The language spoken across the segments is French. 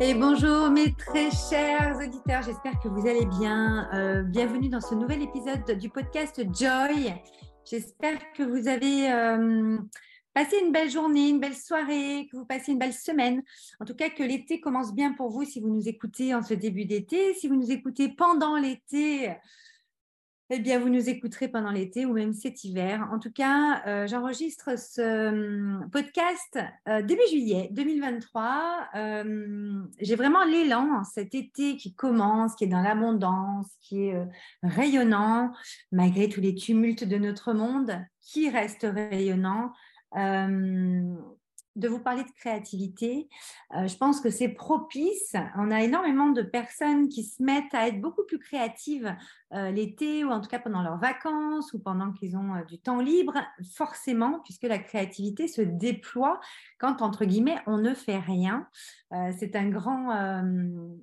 Et bonjour mes très chers auditeurs, j'espère que vous allez bien. Euh, bienvenue dans ce nouvel épisode du podcast Joy. J'espère que vous avez euh, passé une belle journée, une belle soirée, que vous passez une belle semaine. En tout cas, que l'été commence bien pour vous si vous nous écoutez en ce début d'été. Si vous nous écoutez pendant l'été, eh bien, vous nous écouterez pendant l'été ou même cet hiver. En tout cas, euh, j'enregistre ce hum, podcast euh, début juillet 2023. Euh, j'ai vraiment l'élan cet été qui commence, qui est dans l'abondance, qui est rayonnant, malgré tous les tumultes de notre monde, qui reste rayonnant de vous parler de créativité. Euh, je pense que c'est propice. On a énormément de personnes qui se mettent à être beaucoup plus créatives euh, l'été ou en tout cas pendant leurs vacances ou pendant qu'ils ont euh, du temps libre, forcément, puisque la créativité se déploie quand, entre guillemets, on ne fait rien. c'est un grand,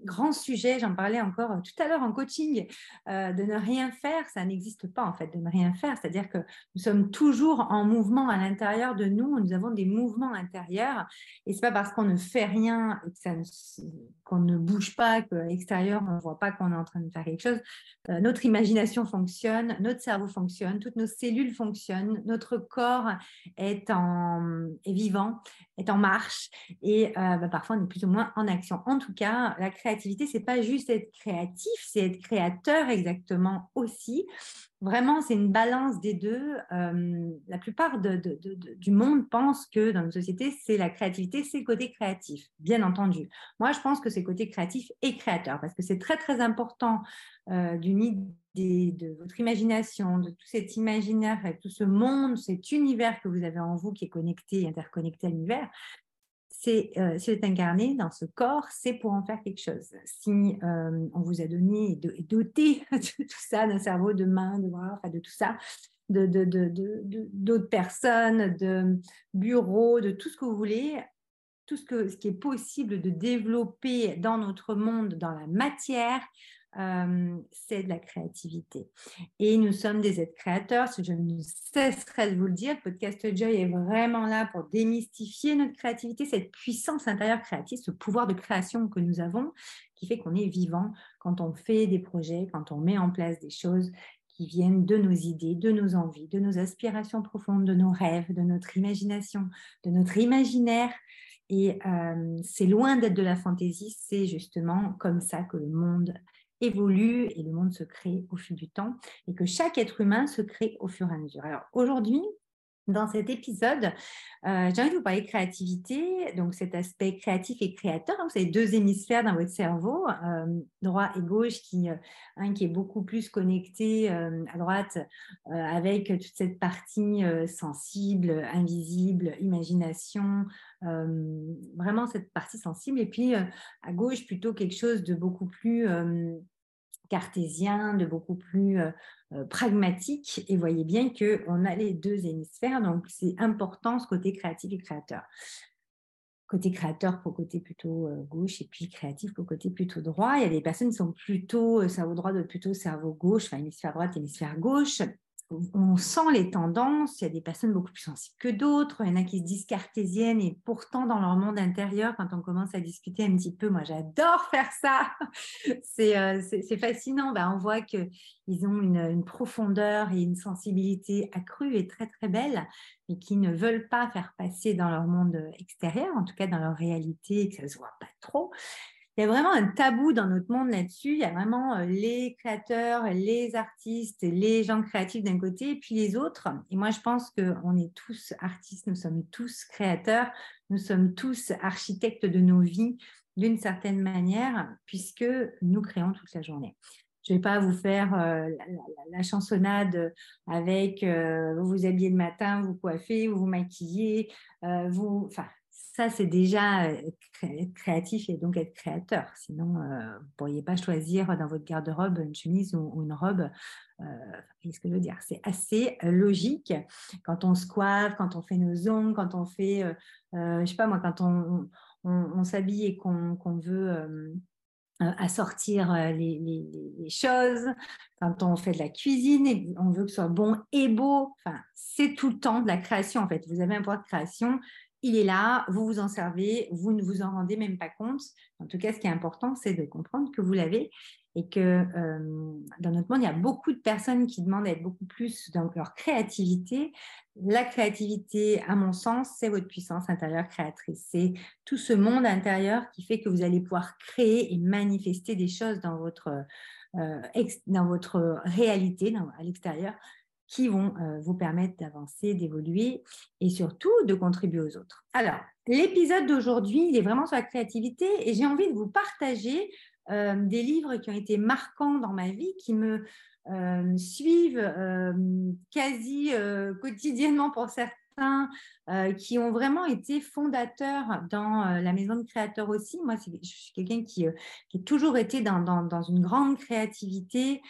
grand sujet. J'en parlais encore tout à l'heure en coaching. de ne rien faire, ça n'existe pas en fait, de ne rien faire. C'est-à-dire que nous sommes toujours en mouvement à l'intérieur de nous. Nous avons des mouvements intérieurs et c'est pas parce qu'on ne fait rien et qu'on ne bouge pas qu'à l'extérieur, on ne voit pas qu'on est en train de faire quelque chose. Euh, notre imagination fonctionne, notre cerveau fonctionne, toutes nos cellules fonctionnent, notre corps est, en, est vivant, est en marche et euh, bah, parfois on est plus ou moins en action. En tout cas, la créativité, c'est pas juste être créatif, c'est être créateur exactement aussi. Vraiment, c'est une balance des deux. Euh, la plupart du monde pense que dans une société, c'est la créativité, c'est le côté créatif, bien entendu. Moi, je pense que c'est côté créatif et créateur, parce que c'est très, très important euh, d'une idée, de votre imagination, de tout cet imaginaire, tout ce monde, cet univers que vous avez en vous qui est connecté, interconnecté à l'univers, c'est euh, incarné dans ce corps, c'est pour en faire quelque chose. Si euh, on vous a donné et doté de tout ça, d'un cerveau, de mains, de bras, enfin de tout ça, de, d'autres personnes, de bureaux, de tout ce que vous voulez, tout ce, que, ce qui est possible de développer dans notre monde, dans la matière, euh, c'est de la créativité. Et nous sommes des êtres créateurs, je ne cesserai de vous le dire. Le podcast Joy est vraiment là pour démystifier notre créativité, cette puissance intérieure créative, ce pouvoir de création que nous avons, qui fait qu'on est vivant quand on fait des projets, quand on met en place des choses qui viennent de nos idées, de nos envies, de nos aspirations profondes, de nos rêves, de notre imagination, de notre imaginaire. Et euh, c'est loin d'être de la fantaisie, c'est justement comme ça que le monde évolue et le monde se crée au fil du temps et que chaque être humain se crée au fur et à mesure. Alors aujourd'hui, dans cet épisode, euh, j'ai envie de vous parler de créativité, donc cet aspect créatif et créateur. Vous avez deux hémisphères dans votre cerveau, euh, droit et gauche, qui, euh, un qui est beaucoup plus connecté à droite avec toute cette partie sensible, invisible, imagination, vraiment cette partie sensible, et puis à gauche plutôt quelque chose de beaucoup plus cartésien, de beaucoup plus euh, euh, pragmatique. Et voyez bien qu'on a les deux hémisphères, donc c'est important ce côté créatif et créateur. Côté créateur pour côté plutôt euh, gauche et puis créatif pour côté plutôt droit. Il y a des personnes qui sont plutôt cerveau droit, plutôt cerveau gauche, enfin hémisphère droite, hémisphère gauche on sent les tendances. Il y a des personnes beaucoup plus sensibles que d'autres. Il y en a qui se disent cartésiennes et pourtant dans leur monde intérieur, quand on commence à discuter un petit peu, moi j'adore faire ça. Euh, c'est fascinant. Ben, on voit qu'ils ont une, profondeur et une sensibilité accrue et très très belle, mais qui ne veulent pas faire passer dans leur monde extérieur, en tout cas dans leur réalité, que ça se voit pas trop il y a vraiment un tabou dans notre monde là-dessus. Il y a vraiment euh, les créateurs, les artistes, les gens créatifs d'un côté, et puis les autres. Et moi, je pense qu'on est tous artistes, nous sommes tous créateurs, nous sommes tous architectes de nos vies d'une certaine manière, puisque nous créons toute la journée. Je ne vais pas vous faire euh, la, chansonnade avec euh, vous vous habillez le matin, vous coiffez, vous vous maquillez, vous, enfin, ça, c'est déjà être créatif et donc être créateur. Sinon, euh, vous ne pourriez pas choisir dans votre garde-robe une chemise ou, une robe. Euh, Qu'est-ce que je veux dire? C'est assez euh, logique. Quand on se coiffe, quand on fait nos ongles, quand on fait, euh, je sais pas moi, quand on, s'habille et qu'on veut assortir les, choses, quand on fait de la cuisine et on veut que ce soit bon et beau, enfin, c'est tout le temps de la création en fait. Vous avez un pouvoir de création il est là, vous vous en servez, vous ne vous en rendez même pas compte. En tout cas, ce qui est important, c'est de comprendre que vous l'avez et que euh, dans notre monde, il y a beaucoup de personnes qui demandent à être beaucoup plus dans leur créativité. La créativité, à mon sens, c'est votre puissance intérieure créatrice. C'est tout ce monde intérieur qui fait que vous allez pouvoir créer et manifester des choses dans votre, euh, dans votre réalité, à l'extérieur, qui vont euh, vous permettre d'avancer, d'évoluer et surtout de contribuer aux autres. Alors, l'épisode d'aujourd'hui, il est vraiment sur la créativité et j'ai envie de vous partager euh, des livres qui ont été marquants dans ma vie, qui me euh, suivent quasi quotidiennement pour certains, qui ont vraiment été fondateurs dans la maison de créateurs aussi. Moi, je suis quelqu'un qui, a toujours été dans une grande créativité,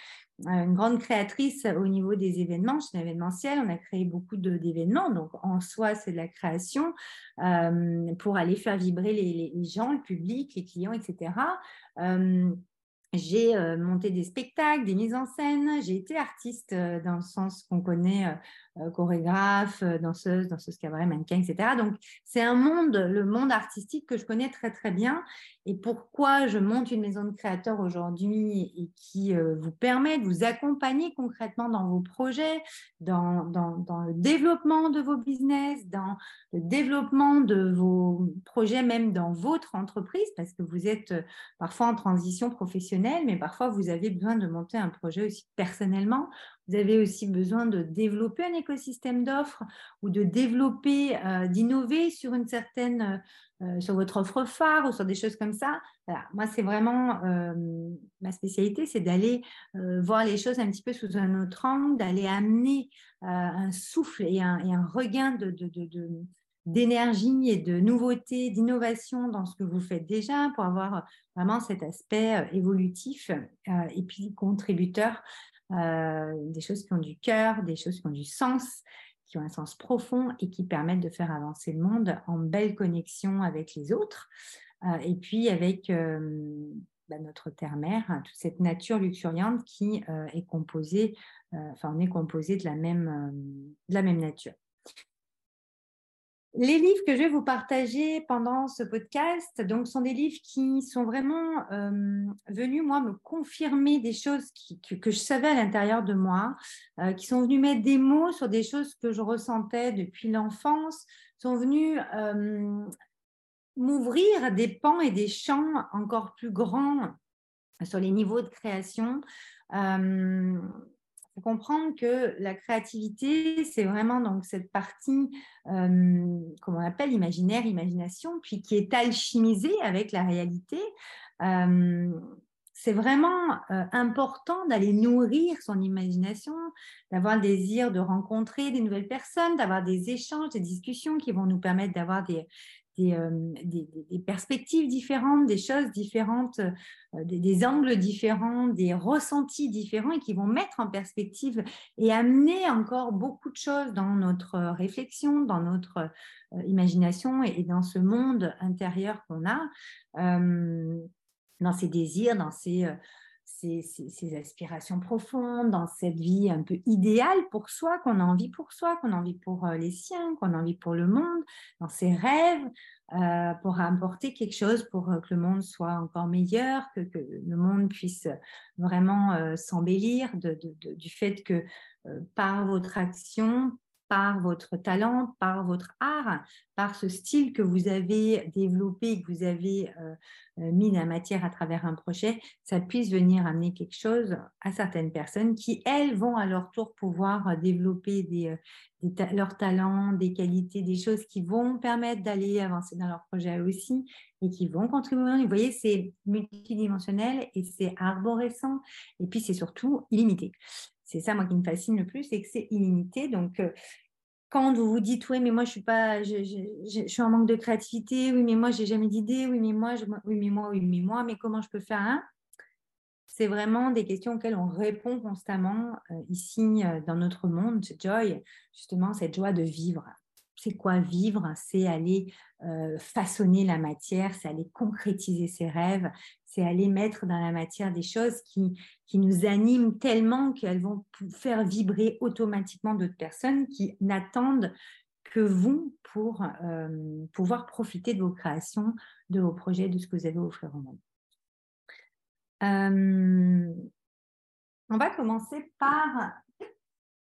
une grande créatrice au niveau des événements. Je suis événementielle, on a créé beaucoup d'événements, donc en soi, c'est de la création euh, pour aller faire vibrer les, gens, le public, les clients, etc. Euh, j'ai euh, monté des spectacles, des mises en scène, j'ai été artiste dans le sens qu'on connaît euh, chorégraphe, euh, danseuse, danseuse cabaret, mannequin, etc. Donc, c'est un monde, le monde artistique que je connais très, très bien. Et pourquoi je monte une maison de créateurs aujourd'hui et qui euh, vous permet de vous accompagner concrètement dans vos projets, dans, dans, dans, le développement de vos business, dans le développement de vos projets, même dans votre entreprise, parce que vous êtes parfois en transition professionnelle, mais parfois vous avez besoin de monter un projet aussi personnellement vous avez aussi besoin de développer un écosystème d'offres ou de développer, euh, d'innover sur une certaine, euh, euh, sur votre offre phare ou sur des choses comme ça. Moi, c'est vraiment ma spécialité, c'est d'aller voir les choses un petit peu sous un autre angle, d'aller amener un souffle et un, regain d'énergie et de nouveauté, d'innovation dans ce que vous faites déjà pour avoir vraiment cet aspect évolutif et puis contributeur des choses qui ont du cœur, des choses qui ont du sens, qui ont un sens profond et qui permettent de faire avancer le monde en belle connexion avec les autres euh, et puis avec euh, bah, notre terre-mère, hein, toute cette nature luxuriante qui est composée, enfin on est composé de la même, de la même nature. Les livres que je vais vous partager pendant ce podcast donc, sont des livres qui sont vraiment euh, venus, moi, me confirmer des choses que, je savais à l'intérieur de moi, euh, qui sont venus mettre des mots sur des choses que je ressentais depuis l'enfance, sont venus euh, m'ouvrir des pans et des champs encore plus grands sur les niveaux de création comprendre que la créativité, c'est vraiment donc cette partie, euh, comme on appelle, imaginaire, imagination, puis qui est alchimisée avec la réalité. Euh, c'est vraiment euh, important d'aller nourrir son imagination, d'avoir le désir de rencontrer des nouvelles personnes, d'avoir des échanges, des discussions qui vont nous permettre d'avoir des, euh, des, des, perspectives différentes, des choses différentes, euh, des, angles différents, des ressentis différents et qui vont mettre en perspective et amener encore beaucoup de choses dans notre réflexion, dans notre euh, imagination et, dans ce monde intérieur qu'on a, dans ses désirs, dans ses ces, aspirations profondes, dans cette vie un peu idéale pour soi, qu'on a envie pour soi, qu'on a envie pour euh, les siens, qu'on a envie pour le monde, dans ses rêves, euh, pour apporter quelque chose pour euh, que le monde soit encore meilleur, que, le monde puisse vraiment s'embellir du fait que par votre action, par votre talent, par votre art, par ce style que vous avez développé, que vous avez euh, euh, mis la matière à travers un projet, ça puisse venir amener quelque chose à certaines personnes qui, elles, vont à leur tour pouvoir développer euh, leurs talents, des qualités, des choses qui vont permettre d'aller avancer dans leur projet aussi et qui vont contribuer. Vous voyez, c'est multidimensionnel et c'est arborescent et puis c'est surtout illimité c'est ça moi qui me fascine le plus, c'est que c'est illimité. Donc, euh, quand vous vous dites oui, mais moi je suis pas, je, suis en manque de créativité, oui, mais moi j'ai jamais d'idée, oui, mais moi, oui, mais moi, oui, mais moi, mais comment je peux faire un? C'est vraiment des questions auxquelles on répond constamment euh, ici euh, dans notre monde, Joy, justement cette joie de vivre c'est quoi vivre? C'est aller euh, façonner la matière, c'est aller concrétiser ses rêves, c'est aller mettre dans la matière des choses qui, nous animent tellement qu'elles vont faire vibrer automatiquement d'autres personnes qui n'attendent que vous pour pouvoir profiter de vos créations, de vos projets, de ce que vous avez à offrir au monde. on va commencer par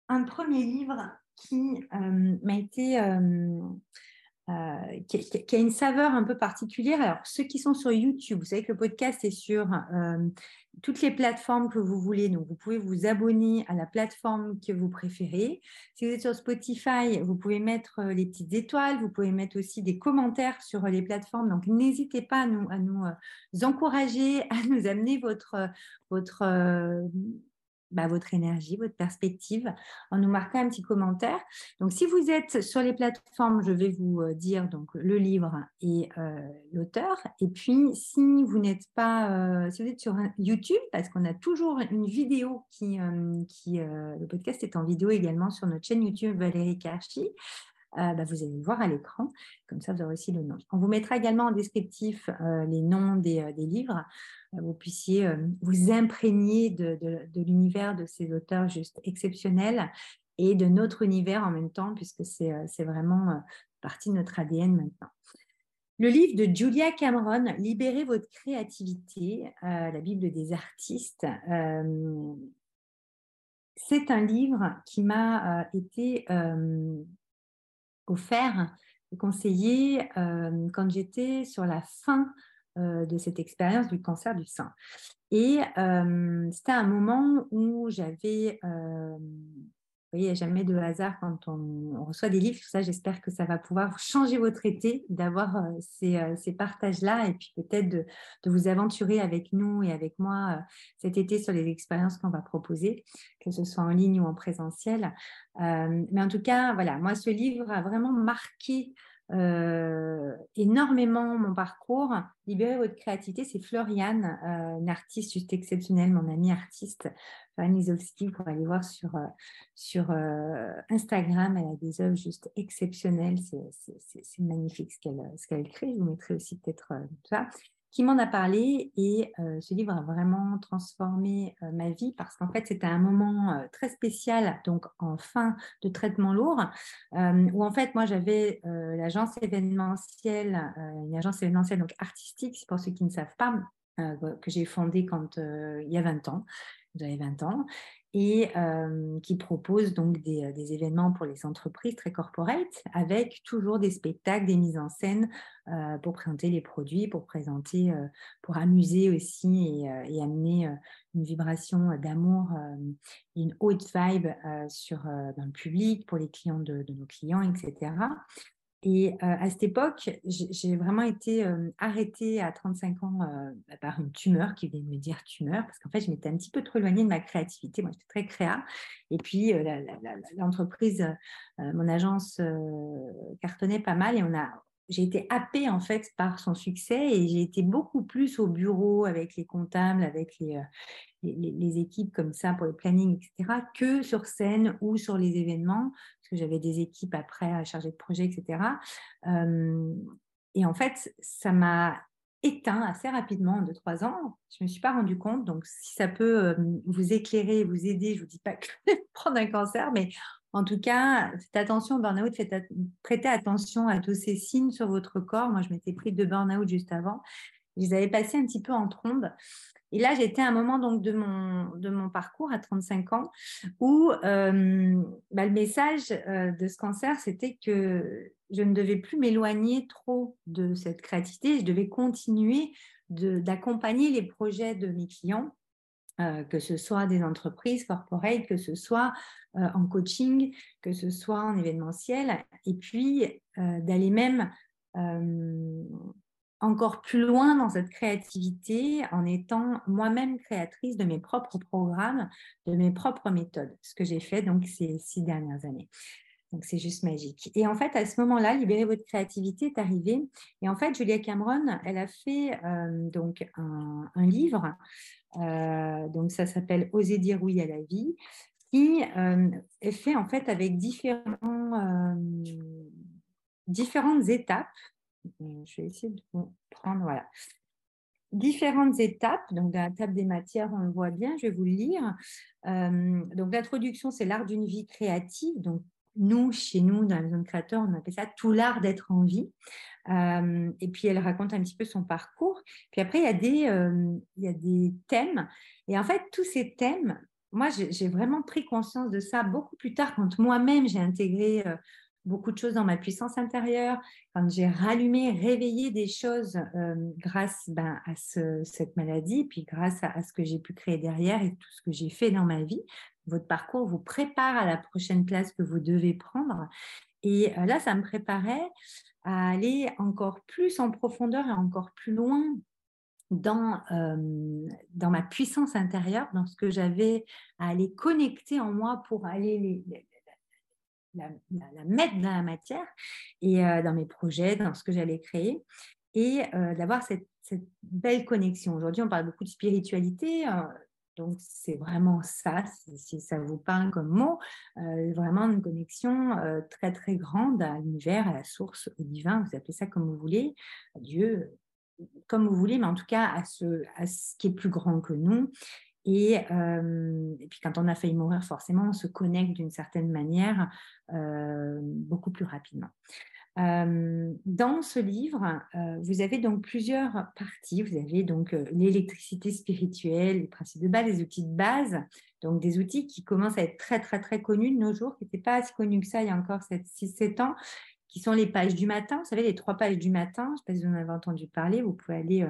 un premier livre qui m'a été euh, qui, a une saveur un peu particulière. Alors, ceux qui sont sur YouTube, vous savez que le podcast est sur euh, toutes les plateformes que vous voulez. Donc, vous pouvez vous abonner à la plateforme que vous préférez. Si vous êtes sur Spotify, vous pouvez mettre euh, les petites étoiles. Vous pouvez mettre aussi des commentaires sur les plateformes. Donc, n'hésitez pas à nous, à encourager, à nous amener votre, votre bah, votre énergie, votre perspective, en nous marquant un petit commentaire. Donc, si vous êtes sur les plateformes, je vais vous euh, dire donc le livre et euh, l'auteur. Et puis, si vous n'êtes pas, euh, si vous êtes sur YouTube, parce qu'on a toujours une vidéo qui, qui le podcast est en vidéo également sur notre chaîne YouTube Valérie Karchi. Euh, bah, vous allez le voir à l'écran. Comme ça, vous aurez aussi le nom. On vous mettra également en descriptif euh, les noms des, euh, livres. vous puissiez vous imprégner de, l'univers de ces auteurs juste exceptionnels et de notre univers en même temps, puisque c'est vraiment partie de notre ADN maintenant. Le livre de Julia Cameron, Libérez votre créativité, la Bible des artistes. c'est un livre qui m'a été offert conseillé euh, quand j'étais sur la fin euh, de cette expérience du cancer du sein. Et euh, c'était un moment où j'avais il n'y a jamais de hasard quand on, reçoit des livres. ça, j'espère que ça va pouvoir changer votre été, d'avoir euh, euh, ces, partages-là et puis peut-être de, vous aventurer avec nous et avec moi euh, cet été sur les expériences qu'on va proposer, que ce soit en ligne ou en présentiel. mais en tout cas, voilà, moi, ce livre a vraiment marqué euh, énormément mon parcours. Libérer votre créativité, c'est Floriane, euh, une artiste juste exceptionnelle, mon amie artiste, Floriane Izowski, pour aller voir sur, euh, sur Instagram. Elle a des œuvres juste exceptionnelles. C'est magnifique ce qu'elle qu'elle crée. Je vous mettrai aussi peut-être ça qui m'en a parlé et euh, ce livre a vraiment transformé euh, ma vie parce qu'en fait c'était un moment euh, très spécial donc en fin de traitement lourd où en fait moi j'avais l'agence événementielle une agence événementielle donc artistique pour ceux qui ne savent pas que j'ai fondée quand il y a 20 ans j'avais 20 ans et qui propose donc des, des, événements pour les entreprises très corporate avec toujours des spectacles, des mises en scène pour présenter les produits, pour présenter, pour amuser aussi et, amener une vibration d'amour une haute vibe sur, dans le public, pour les clients de nos clients, etc. Et euh, à cette époque, j'ai vraiment été euh, arrêtée à 35 ans euh, par une tumeur qui venait de me dire tumeur, parce qu'en fait, je m'étais un petit peu trop éloignée de ma créativité. Moi, j'étais très créa. Et puis, l'entreprise, mon agence cartonnait pas mal et on a, j'ai été happée en fait par son succès et j'ai été beaucoup plus au bureau avec les comptables, avec les, les, équipes comme ça pour le planning, etc., que sur scène ou sur les événements, que j'avais des équipes après à charger de projet, etc. et en fait, ça m'a éteint assez rapidement en 2-3 ans. Je ne me suis pas rendu compte. Donc, si ça peut vous éclairer, vous aider, je ne vous dis pas que prendre un cancer, mais en tout cas, faites attention au burn-out, prêtez attention à tous ces signes sur votre corps. Moi, je m'étais pris de burn-out juste avant. Je les avais passés un petit peu en trombe. Et là, j'étais à un moment donc, de, mon, de mon parcours à 35 ans où euh, bah, le message euh, de ce cancer, c'était que je ne devais plus m'éloigner trop de cette créativité. Je devais continuer d'accompagner les projets de mes clients euh, que ce soit des entreprises corporate, que ce soit en coaching, que ce soit en événementiel, et puis d'aller même encore plus loin dans cette créativité en étant moi-même créatrice de mes propres programmes, de mes propres méthodes, ce que j'ai fait donc ces six dernières années. Donc c'est juste magique. Et en fait, à ce moment-là, Libérer votre créativité est arrivé. Et en fait, Julia Cameron, elle a fait euh, donc un, livre. Euh, donc ça s'appelle Oser dire oui à la vie, qui euh, est fait en fait avec différents, différentes étapes je vais essayer de prendre, voilà. Différentes étapes, donc dans la table des matières, on le voit bien, je vais vous le lire. Euh, donc l'introduction, c'est l'art d'une vie créative, donc nous, chez nous, dans la zone créateur, on appelle ça tout l'art d'être en vie. Euh, et puis, elle raconte un petit peu son parcours. Puis après, il y, a des, euh, il y a des thèmes. Et en fait, tous ces thèmes, moi, j'ai vraiment pris conscience de ça beaucoup plus tard quand moi-même, j'ai intégré euh, beaucoup de choses dans ma puissance intérieure, quand j'ai rallumé, réveillé des choses grâce ben, à cette maladie, puis grâce à ce que j'ai pu créer derrière et tout ce que j'ai fait dans ma vie votre parcours vous prépare à la prochaine classe que vous devez prendre. Et euh, là, ça me préparait à aller encore plus en profondeur et encore plus loin dans, euh, dans ma puissance intérieure, dans ce que j'avais à aller connecter en moi pour aller la, mettre dans la matière et euh, dans mes projets, dans ce que j'allais créer et d'avoir cette, belle connexion. Aujourd'hui, on parle beaucoup de spiritualité. Donc, c'est vraiment ça, si ça vous parle comme mot, euh, vraiment une connexion euh, très, très grande à l'univers, à la source, au divin, vous appelez ça comme vous voulez, à Dieu, comme vous voulez, mais en tout cas à ce, à ce qui est plus grand que nous. Et, euh, et, puis quand on a failli mourir, forcément, on se connecte d'une certaine manière beaucoup plus rapidement. Euh, dans ce livre, euh, vous avez donc plusieurs parties. Vous avez donc euh, l'électricité spirituelle, les principes de base, les outils de base, donc des outils qui commencent à être très très très connus de nos jours, qui n'étaient pas assez connus que ça il y a encore 6-7 ans, qui sont les pages du matin. Vous savez, les trois pages du matin, je ne sais pas si vous en avez entendu parler, vous pouvez aller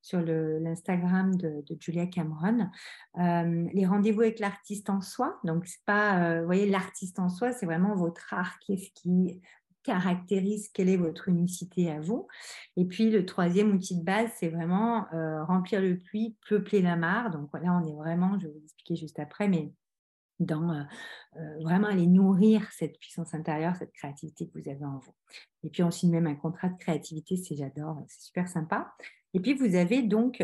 sur l'Instagram de, Julia Cameron. les rendez-vous avec l'artiste en soi, donc c'est pas, vous voyez, l'artiste en soi, c'est vraiment votre art, qu'est-ce qui caractérise quelle est votre unicité à vous? Et puis le troisième outil de base, c'est vraiment euh, remplir le puits, peupler la mare. Donc voilà, on est vraiment, je vais vous expliquer juste après, mais dans euh, euh, vraiment aller nourrir cette puissance intérieure, cette créativité que vous avez en vous. Et puis on signe même un contrat de créativité, c'est j'adore, c'est super sympa. Et puis vous avez donc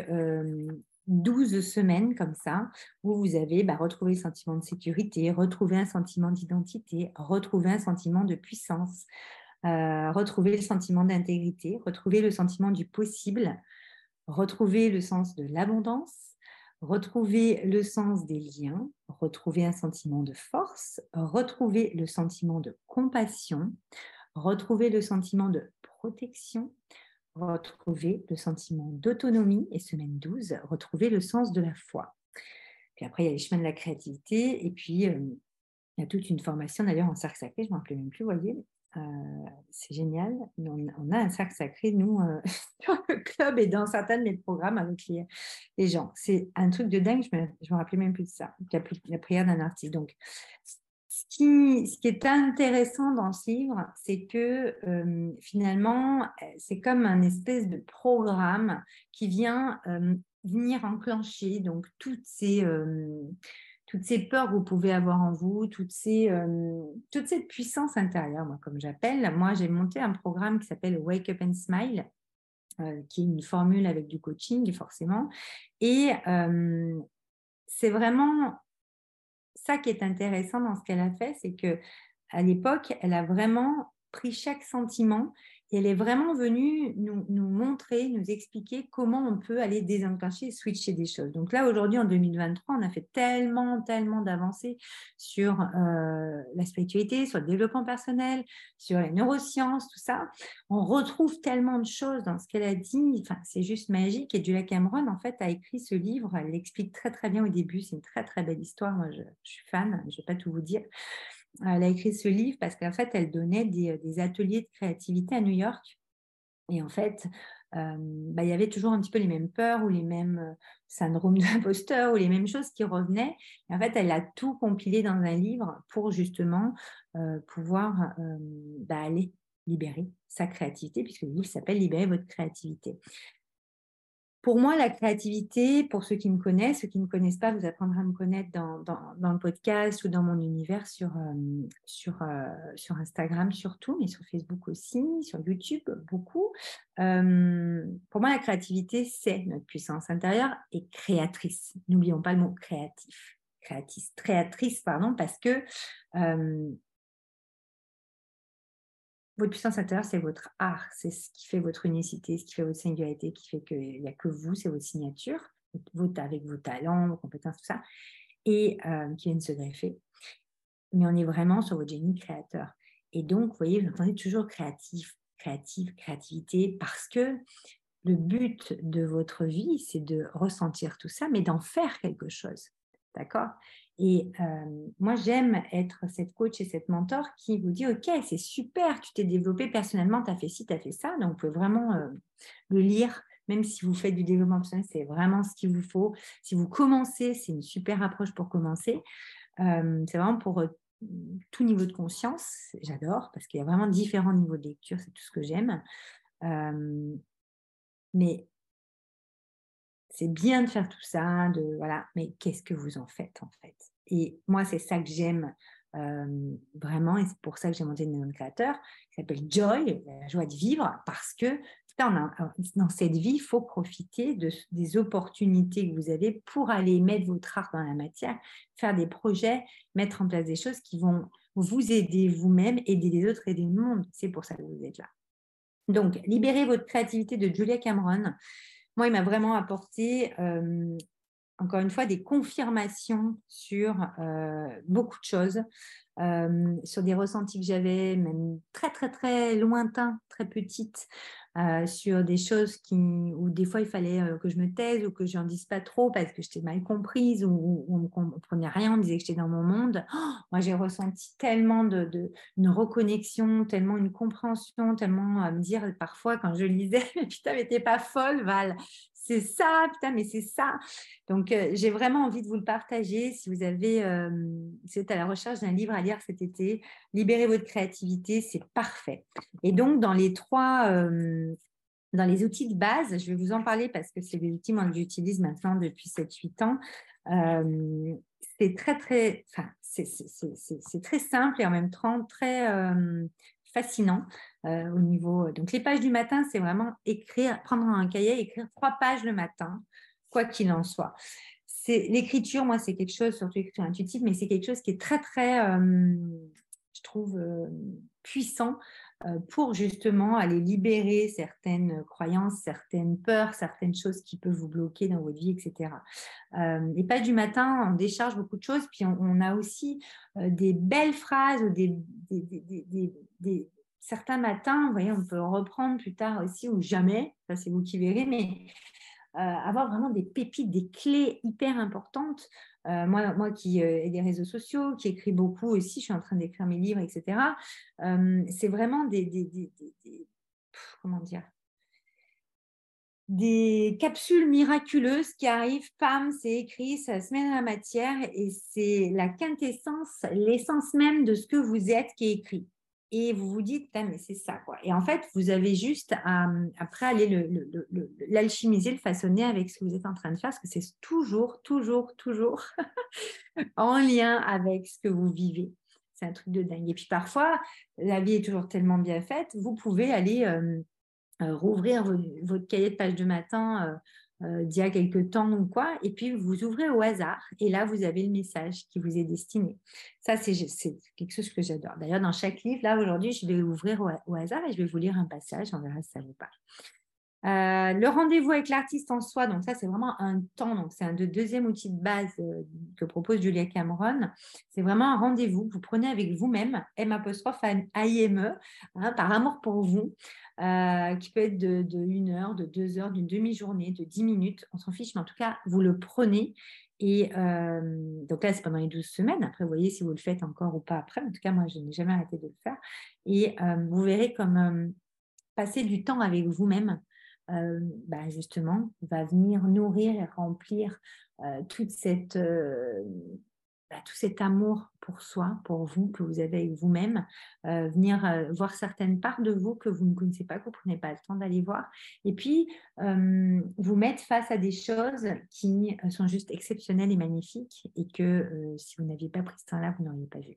12 semaines comme ça, où vous avez bah, retrouvé le sentiment de sécurité, retrouvé un sentiment d'identité, retrouvé un sentiment de puissance, euh, retrouver le sentiment d'intégrité, retrouver le sentiment du possible, retrouver le sens de l'abondance, retrouver le sens des liens, retrouver un sentiment de force, retrouver le sentiment de compassion, retrouver le sentiment de protection, retrouver le sentiment d'autonomie et semaine 12, retrouver le sens de la foi. Puis après, il y a les chemins de la créativité et puis euh, il y a toute une formation d'ailleurs en cercle sacré, je ne me rappelle même plus, vous voyez. Euh, c'est génial. On, a un cercle sacré, nous, euh, dans le club et dans certains de mes programmes avec les, les gens. C'est un truc de dingue, je ne me, me, rappelais même plus de ça, la, la prière d'un artiste. Donc, ce qui, est intéressant dans ce livre, c'est que euh, finalement, c'est comme un espèce de programme qui vient venir enclencher donc toutes ces, toutes ces peurs que vous pouvez avoir en vous, ces, toute cette puissance intérieure, moi, comme j'appelle. Moi, j'ai monté un programme qui s'appelle Wake Up and Smile, qui est une formule avec du coaching, forcément. Et c'est vraiment ça qui est intéressant dans ce qu'elle a fait, c'est que à l'époque, elle a vraiment pris chaque sentiment elle est vraiment venue nous, montrer, nous expliquer comment on peut aller désenclencher et switcher des choses. Donc là, aujourd'hui, en 2023, on a fait tellement, tellement d'avancées sur euh, la spiritualité, sur le développement personnel, sur les neurosciences, tout ça. On retrouve tellement de choses dans ce qu'elle a dit. Enfin, c'est juste magique. Et Julia Cameron, en fait, a écrit ce livre. Elle l'explique très, très bien au début. C'est une très, très belle histoire. Moi, je, je suis fan. Je ne vais pas tout vous dire elle a écrit ce livre parce qu'en fait, elle donnait des, ateliers de créativité à New York. Et en fait, euh, bah, il y avait toujours un petit peu les mêmes peurs ou les mêmes euh, syndromes d'imposteur ou les mêmes choses qui revenaient. Et en fait, elle a tout compilé dans un livre pour justement euh, pouvoir bah, aller libérer sa créativité, puisque le livre s'appelle Libérer votre créativité. Pour moi, la créativité, pour ceux qui me connaissent, ceux qui ne me connaissent pas, vous apprendrez à me connaître dans, le podcast ou dans mon univers sur, euh, euh, sur Instagram surtout, mais sur Facebook aussi, sur YouTube beaucoup. Euh, pour moi, la créativité, c'est notre puissance intérieure et créatrice. N'oublions pas le mot créatif. Créatrice, créatrice pardon, parce que votre puissance intérieure, c'est votre art, c'est ce qui fait votre unicité, ce qui fait votre singularité, qui fait qu'il n'y a que vous, c'est votre signature, avec vos talents, vos compétences, tout ça, et qui viennent se greffer. mais on est vraiment sur votre génie créateur. Et donc, vous voyez, vous entendez toujours créatif, créative, créativité, parce que le but de votre vie, c'est de ressentir tout ça, mais d'en faire quelque chose. D'accord? Et euh, moi, j'aime être cette coach et cette mentor qui vous dit, OK, c'est super, tu t'es développé personnellement, tu as fait ci, tu as fait ça. Donc, vous pouvez vraiment euh, le lire, même si vous faites du développement personnel, c'est vraiment ce qu'il vous faut. Si vous commencez, c'est une super approche pour commencer. Euh, c'est vraiment pour tout niveau de conscience. J'adore parce qu'il y a vraiment différents niveaux de lecture, c'est tout ce que j'aime. mais c'est bien de faire tout ça, de voilà, mais qu'est-ce que vous en faites en fait? Et moi, c'est ça que j'aime vraiment, et c'est pour ça que j'ai monté une créateur qui s'appelle Joy, la joie de vivre, parce que dans cette vie, il faut profiter de, des opportunités que vous avez pour aller mettre votre art dans la matière, faire des projets, mettre en place des choses qui vont vous aider vous-même, aider les autres, aider le monde. C'est pour ça que vous êtes là. Donc, libérez votre créativité de Julia Cameron. Moi, il m'a vraiment apporté, euh, encore une fois, des confirmations sur euh, beaucoup de choses, euh, sur des ressentis que j'avais, même très, très, très lointains, très petites. Euh, sur des choses qui, où des fois il fallait euh, que je me taise ou que je n'en dise pas trop parce que j'étais mal comprise ou, on ne comprenait rien, on disait que j'étais dans mon monde. Moi, j'ai ressenti tellement de, de, une reconnexion, tellement une compréhension, tellement à me dire parfois quand je lisais, putain, mais t'es pas folle, Val, c'est ça, putain, mais c'est ça. Donc, euh, j'ai vraiment envie de vous le partager. Si vous avez, euh, êtes à la recherche d'un livre à lire cet été, libérez votre créativité, c'est parfait. Et donc, dans les trois, euh, dans les outils de base, je vais vous en parler parce que c'est des outils moi, que j'utilise maintenant depuis 7-8 ans. c'est très, très, enfin, c'est très simple et en même temps très fascinant. Euh, au niveau. Euh, donc, les pages du matin, c'est vraiment écrire, prendre un cahier, écrire trois pages le matin, quoi qu'il en soit. C'est l'écriture, moi, c'est quelque chose, surtout l'écriture intuitive, mais c'est quelque chose qui est très, très, euh, je trouve, puissant pour justement aller libérer certaines croyances, certaines peurs, certaines choses qui peuvent vous bloquer dans votre vie, etc. les pages du matin, on décharge beaucoup de choses, puis on, a aussi des belles phrases ou des, des, certains matins, vous voyez, on peut reprendre plus tard aussi ou jamais, ça c'est vous qui verrez, mais euh, avoir vraiment des pépites, des clés hyper importantes. Euh, moi, moi qui euh, ai des réseaux sociaux, qui écris beaucoup aussi, je suis en train d'écrire mes livres, etc. c'est vraiment des, comment dire des capsules miraculeuses qui arrivent, pam, c'est écrit, ça se met dans la matière et c'est la quintessence, l'essence même de ce que vous êtes qui est écrit et vous vous dites, mais c'est ça. quoi. Et en fait, vous avez juste à, après aller l'alchimiser, le, façonner avec ce que vous êtes en train de faire, parce que c'est toujours, toujours, toujours en lien avec ce que vous vivez. C'est un truc de dingue. Et puis parfois, la vie est toujours tellement bien faite, vous pouvez aller euh, euh, rouvrir votre, cahier de page de matin. Euh, euh, d'il y a quelques temps ou quoi, et puis vous ouvrez au hasard, et là, vous avez le message qui vous est destiné. Ça, c'est quelque chose que j'adore. D'ailleurs, dans chaque livre, là, aujourd'hui, je vais ouvrir au, hasard et je vais vous lire un passage, on verra si ça vous parle. Euh, le rendez-vous avec l'artiste en soi, donc ça c'est vraiment un temps, donc c'est un de deuxième outil de base euh, que propose Julia Cameron. C'est vraiment un rendez-vous que vous prenez avec vous-même, M apostrophe A I M E, hein, par amour pour vous, euh, qui peut être de, une heure, de deux heures, d'une demi-journée, de dix minutes, on s'en fiche, mais en tout cas vous le prenez. Et donc là, c'est pendant les douze semaines. Après, vous voyez si vous le faites encore ou pas après. En tout cas, moi, je n'ai jamais arrêté de le faire. Et vous verrez comme passer du temps avec vous-même, euh, bah, justement, va venir nourrir et remplir euh, toute cette, euh, bah, tout cet amour pour soi, pour vous, que vous avez avec vous-même, venir voir certaines parts de vous que vous ne connaissez pas, que vous ne prenez pas le temps d'aller voir, et puis vous mettre face à des choses qui sont juste exceptionnelles et magnifiques, et que si vous n'aviez pas pris ce temps-là, vous n'auriez pas vu.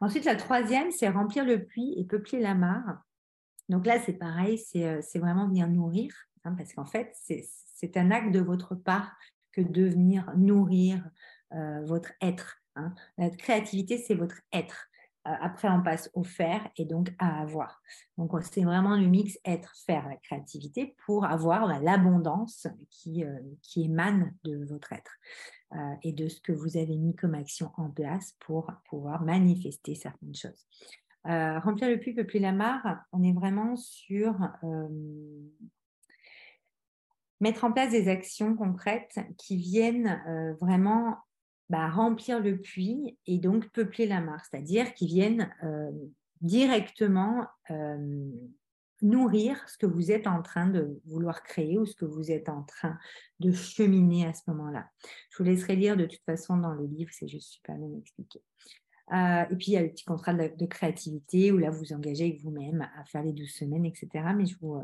Ensuite, la troisième, c'est remplir le puits et peupler la mare. Donc là, c'est pareil, c'est euh, vraiment venir nourrir, hein, parce qu'en fait, c'est un acte de votre part que de venir nourrir euh, votre être. Hein. La créativité, c'est votre être. après, on passe au faire et donc à avoir. Donc, c'est vraiment le mix être, faire, la créativité pour avoir bah, l'abondance qui, qui émane de votre être et de ce que vous avez mis comme action en place pour pouvoir manifester certaines choses. remplir le puits, peupler la mare, on est vraiment sur mettre en place des actions concrètes qui viennent euh, vraiment bah, remplir le puits et donc peupler la mare, c'est-à-dire qui viennent euh, directement euh, nourrir ce que vous êtes en train de vouloir créer ou ce que vous êtes en train de cheminer à ce moment-là. Je vous laisserai lire de toute façon dans le livre, c'est juste super bien expliqué. Euh, et puis, il y a le petit contrat de, créativité où là, vous engagez avec vous-même à faire les 12 semaines, etc. Mais je vous,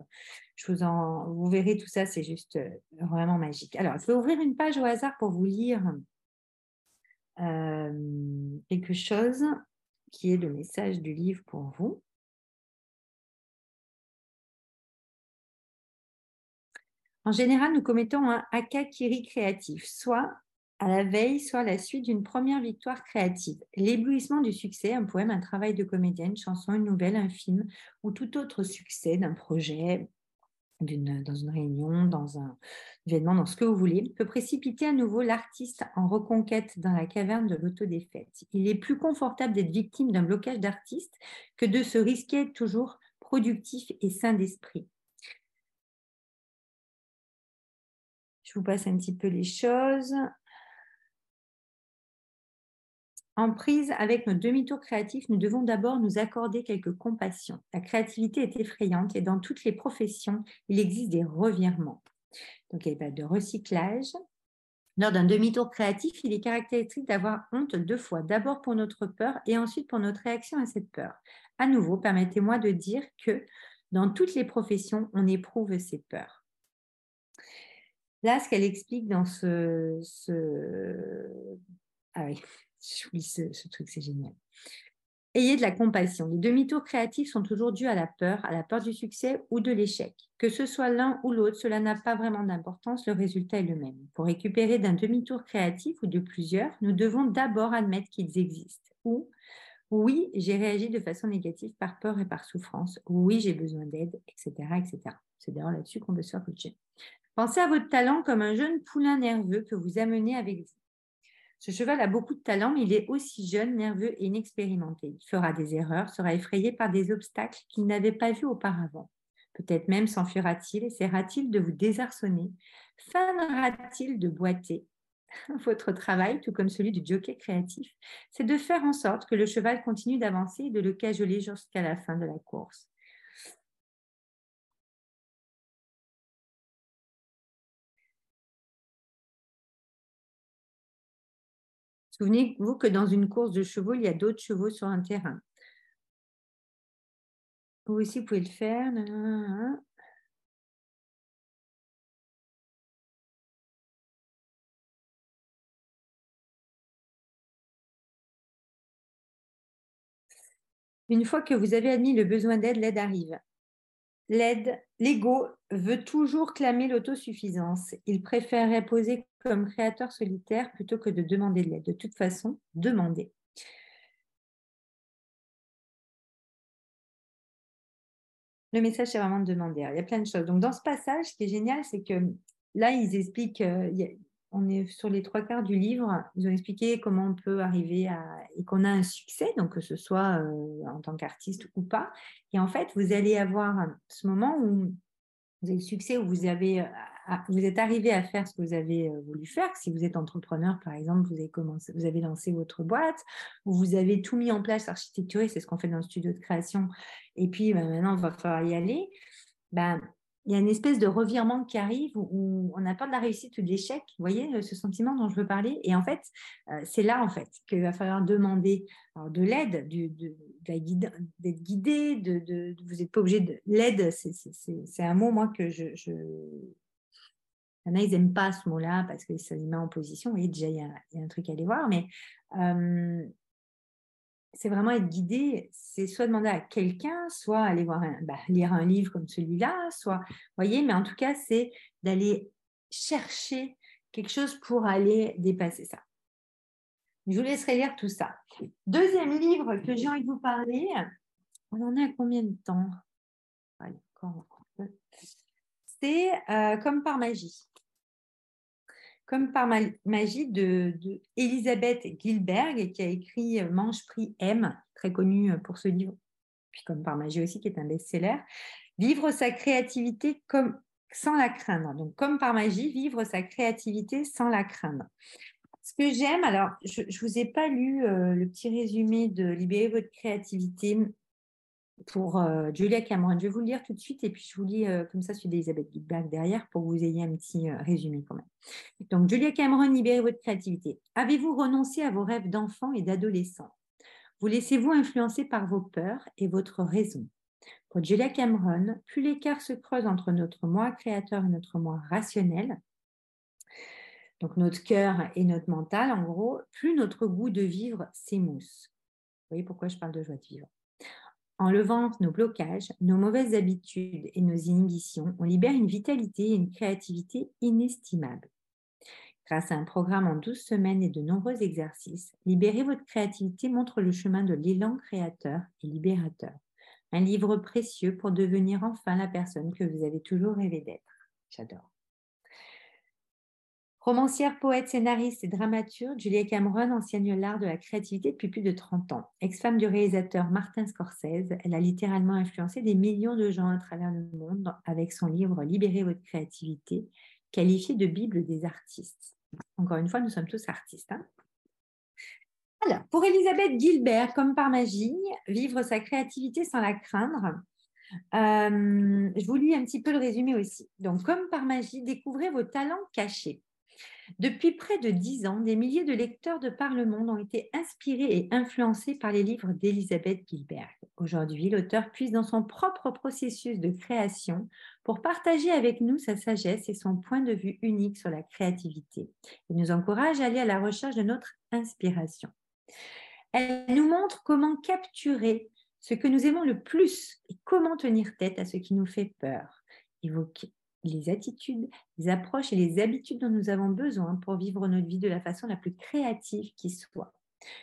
je vous, en, vous verrez tout ça, c'est juste vraiment magique. Alors, je vais ouvrir une page au hasard pour vous lire quelque chose qui est le message du livre pour vous. En général, nous commettons un akakiri créatif, soit à la veille, soit à la suite d'une première victoire créative. L'éblouissement du succès, un poème, un travail de comédienne, une chanson, une nouvelle, un film ou tout autre succès d'un projet, dans une réunion, dans un événement, dans ce que vous voulez, peut précipiter à nouveau l'artiste en reconquête dans la caverne de l'autodéfaite. Il est plus confortable d'être victime d'un blocage d'artiste que de se risquer toujours productif et sain d'esprit. Je vous passe un petit peu les choses. En prise avec notre demi-tour créatif, nous devons d'abord nous accorder quelques compassions. La créativité est effrayante et dans toutes les professions, il existe des revirements. Donc, il n'y a pas de recyclage. Lors d'un demi-tour créatif, il est caractéristique d'avoir honte deux fois, d'abord pour notre peur et ensuite pour notre réaction à cette peur. À nouveau, permettez-moi de dire que dans toutes les professions, on éprouve ces peurs. Là, ce qu'elle explique dans ce, ce... Ah oui, oui, ce, truc, c'est génial. Ayez de la compassion. Les demi-tours créatifs sont toujours dus à la peur, à la peur du succès ou de l'échec. Que ce soit l'un ou l'autre, cela n'a pas vraiment d'importance, le résultat est le même. Pour récupérer d'un demi-tour créatif ou de plusieurs, nous devons d'abord admettre qu'ils existent. Ou, oui, j'ai réagi de façon négative par peur et par souffrance. Oui, j'ai besoin d'aide, etc. etc. C'est d'ailleurs là-dessus qu'on veut se faire coacher. Pensez à votre talent comme un jeune poulain nerveux que vous amenez avec vous. Ce cheval a beaucoup de talent, mais il est aussi jeune, nerveux et inexpérimenté. Il fera des erreurs, sera effrayé par des obstacles qu'il n'avait pas vus auparavant. Peut-être même s'enfuira-t-il, essaiera-t-il de vous désarçonner, feinera-t-il de boiter? Votre travail, tout comme celui du jockey créatif, c'est de faire en sorte que le cheval continue d'avancer et de le cajoler jusqu'à la fin de la course. Souvenez-vous que dans une course de chevaux, il y a d'autres chevaux sur un terrain. Vous aussi, pouvez le faire. Une fois que vous avez admis le besoin d'aide, l'aide arrive. L'aide, l'ego veut toujours clamer l'autosuffisance. Il préférerait poser comme créateur solitaire plutôt que de demander de l'aide. De toute façon, demander. Le message, c'est vraiment de demander. il y a plein de choses. Donc, dans ce passage, ce qui est génial, c'est que là, ils expliquent, euh, on est sur les trois quarts du livre, ils ont expliqué comment on peut arriver à, et qu'on a un succès, donc que ce soit euh, en tant qu'artiste ou pas. Et en fait, vous allez avoir ce moment où vous avez le succès, où vous, avez, vous êtes arrivé à faire ce que vous avez euh, voulu faire. Si vous êtes entrepreneur, par exemple, vous avez, commencé, vous avez lancé votre boîte, ou vous avez tout mis en place, architecturé, c'est ce qu'on fait dans le studio de création, et puis ben, maintenant, on va falloir y aller. Ben, il y a une espèce de revirement qui arrive où, on a peur de la réussite ou de l'échec. Vous voyez euh, ce sentiment dont je veux parler? Et en fait, euh, c'est là en fait qu'il va falloir demander de l'aide, d'être guidé. Vous n'êtes pas obligé de l'aide. C'est un mot moi que je... Il y en a, ils n'aiment pas ce mot-là parce que ça les met en position. Vous voyez, déjà, il y, a, un truc à aller voir. Mais euh, c'est vraiment être guidé, c'est soit demander à quelqu'un, soit aller voir bah, lire un livre comme celui-là, soit, voyez, mais en tout cas, c'est d'aller chercher quelque chose pour aller dépasser ça. Je vous laisserai lire tout ça. Deuxième livre que j'ai envie de vous parler, on en a combien de temps? C'est euh, Comme par magie. Comme par magie de, Elisabeth Gilberg, qui a écrit Mange Prix M, très connue pour ce livre, puis Comme par magie aussi, qui est un best-seller. Vivre sa créativité comme sans la craindre. Donc, comme par magie, vivre sa créativité sans la craindre. Ce que j'aime, alors, je ne vous ai pas lu euh, le petit résumé de Libérer votre créativité pour euh, Julia Cameron. Je vais vous le lire tout de suite et puis je vous lis euh, comme ça celui d'Elisabeth Guidberg derrière pour que vous ayez un petit résumé quand même. Donc, Julia Cameron, Libérez votre créativité. Avez-vous renoncé à vos rêves d'enfant et d'adolescent? Vous laissez-vous influencer par vos peurs et votre raison? Pour Julia Cameron, plus l'écart se creuse entre notre moi créateur et notre moi rationnel, donc notre cœur et notre mental, en gros, plus notre goût de vivre s'émousse. Vous voyez pourquoi je parle de joie de vivre? En levant nos blocages, nos mauvaises habitudes et nos inhibitions, on libère une vitalité et une créativité inestimables. Grâce à un programme en 12 semaines et de nombreux exercices, Libérer votre créativité montre le chemin de l'élan créateur et libérateur. Un livre précieux pour devenir enfin la personne que vous avez toujours rêvé d'être. J'adore. Romancière, poète, scénariste et dramaturge, Julia Cameron enseigne l'art de la créativité depuis plus de 30 ans. Ex-femme du réalisateur Martin Scorsese, elle a littéralement influencé des millions de gens à travers le monde avec son livre Libérez votre créativité, qualifié de Bible des artistes. Encore une fois, nous sommes tous artistes. Hein alors, pour Elisabeth Gilbert, comme par magie, vivre sa créativité sans la craindre. Euh, je vous lis un petit peu le résumé aussi. Donc, comme par magie, découvrez vos talents cachés. Depuis près de dix ans, des milliers de lecteurs de par le monde ont été inspirés et influencés par les livres d'Elisabeth Gilbert. Aujourd'hui, l'auteur puise dans son propre processus de création pour partager avec nous sa sagesse et son point de vue unique sur la créativité. Il nous encourage à aller à la recherche de notre inspiration. Elle nous montre comment capturer ce que nous aimons le plus et comment tenir tête à ce qui nous fait peur. Les attitudes, les approches et les habitudes dont nous avons besoin pour vivre notre vie de la façon la plus créative qui soit.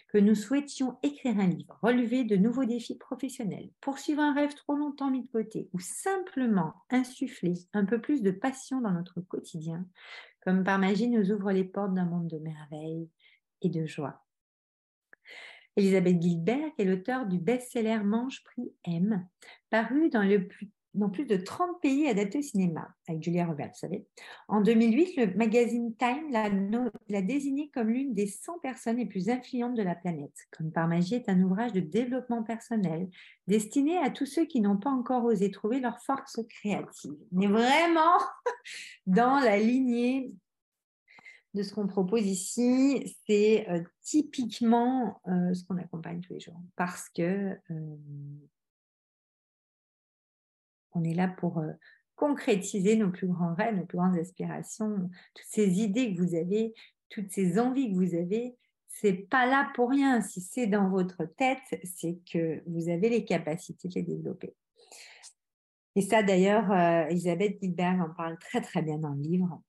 Que nous souhaitions écrire un livre, relever de nouveaux défis professionnels, poursuivre un rêve trop longtemps mis de côté ou simplement insuffler un peu plus de passion dans notre quotidien, comme par magie nous ouvre les portes d'un monde de merveilles et de joie. Elisabeth Gilbert est l'auteur du best-seller Mange Prix M, paru dans, le plus, dans, plus, de 30 pays adaptés au cinéma, avec Julia Roberts, vous savez. En 2008, le magazine Time l'a désigné comme l'une des 100 personnes les plus influentes de la planète. Comme par magie est un ouvrage de développement personnel destiné à tous ceux qui n'ont pas encore osé trouver leur force créative. On est vraiment dans la lignée de ce qu'on propose ici, c'est euh, typiquement euh, ce qu'on accompagne tous les jours. Parce que euh, on est là pour concrétiser nos plus grands rêves, nos plus grandes aspirations, toutes ces idées que vous avez, toutes ces envies que vous avez. C'est pas là pour rien. Si c'est dans votre tête, c'est que vous avez les capacités de les développer. Et ça, d'ailleurs, Elisabeth Gilbert en parle très très bien dans le livre.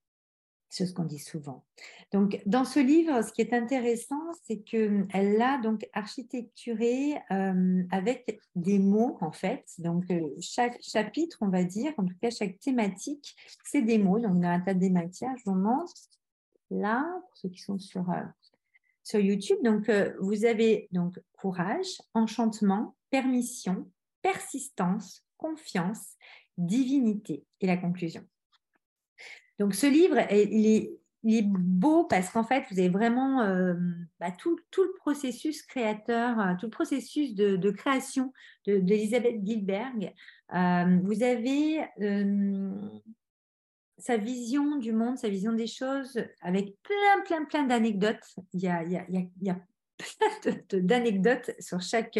C'est ce qu'on dit souvent. Donc, dans ce livre, ce qui est intéressant, c'est qu'elle l'a donc architecturé euh, avec des mots, en fait. Donc, euh, chaque chapitre, on va dire, en tout cas, chaque thématique, c'est des mots. Donc, dans un tas de matières, je vous montre là, pour ceux qui sont sur, euh, sur YouTube. Donc, vous avez donc courage, enchantement, permission, persistance, confiance, divinité et la conclusion. Donc ce livre, il est, beau parce qu'en fait, vous avez vraiment euh, bah, tout, le processus créateur, euh, tout le processus de, création d'Elisabeth de, Gilberg. Euh, vous avez sa vision du monde, sa vision des choses avec plein, plein, plein d'anecdotes. Il y a, il y a, plein d'anecdotes sur chaque,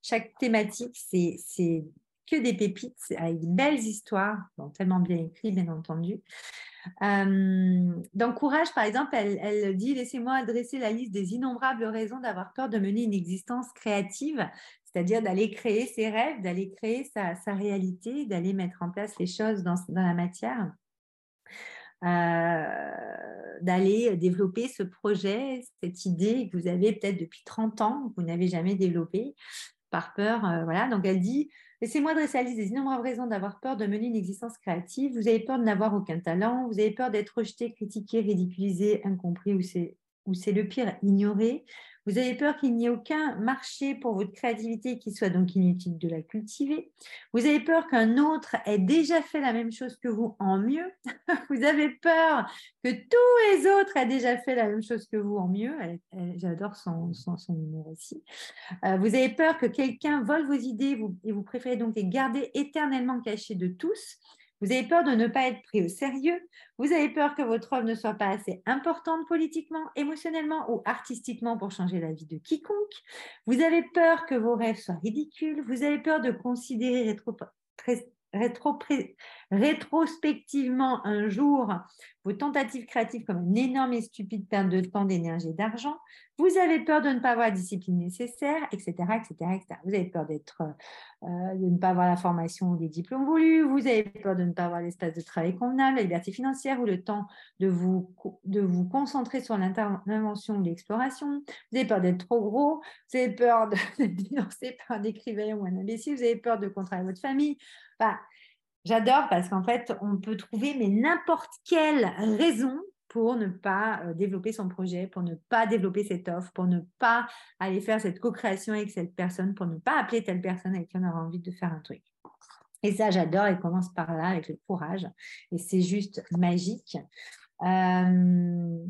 chaque thématique. C'est que des pépites avec belles histoires, tellement bien écrites, bien entendu. Euh, dans Courage, par exemple, elle, dit Laissez-moi adresser la liste des innombrables raisons d'avoir peur de mener une existence créative, c'est-à-dire d'aller créer ses rêves, d'aller créer sa, réalité, d'aller mettre en place les choses dans, la matière. d'aller développer ce projet, cette idée que vous avez peut-être depuis 30 ans, que vous n'avez jamais développé par peur. voilà. Donc elle dit Laissez-moi dresser à liste des innombrables raisons d'avoir peur de mener une existence créative. Vous avez peur de n'avoir aucun talent, vous avez peur d'être rejeté, critiqué, ridiculisé, incompris ou c'est le pire, ignoré. Vous avez peur qu'il n'y ait aucun marché pour votre créativité qui soit donc inutile de la cultiver. Vous avez peur qu'un autre ait déjà fait la même chose que vous en mieux. vous avez peur que tous les autres aient déjà fait la même chose que vous en mieux. J'adore son, son, aussi. Euh, vous avez peur que quelqu'un vole vos idées et vous préférez donc les garder éternellement cachées de tous. Vous avez peur de ne pas être pris au sérieux? Vous avez peur que votre œuvre ne soit pas assez importante politiquement, émotionnellement ou artistiquement pour changer la vie de quiconque? Vous avez peur que vos rêves soient ridicules? Vous avez peur de considérer rétro rétrospectivement un jour vos tentatives créatives comme une énorme et stupide perte de temps, d'énergie et d'argent. Vous avez peur de ne pas avoir la discipline nécessaire, etc. etc., etc. Vous avez peur d'être, euh, de ne pas avoir la formation ou les diplômes voulus. Vous avez peur de ne pas avoir l'espace de travail convenable, la liberté financière ou le temps de vous, de vous concentrer sur l'intervention ou l'exploration. Vous avez peur d'être trop gros. Vous avez peur d'être dénoncé par un écrivain ou un imbécile. Vous avez peur de contrarier votre famille. J'adore parce qu'en fait, on peut trouver mais n'importe quelle raison pour ne pas euh, développer son projet, pour ne pas développer cette offre, pour ne pas aller faire cette co-création avec cette personne, pour ne pas appeler telle personne avec qui on aura envie de faire un truc. Et ça, j'adore. Il commence par là avec le courage. Et c'est juste magique. Euh,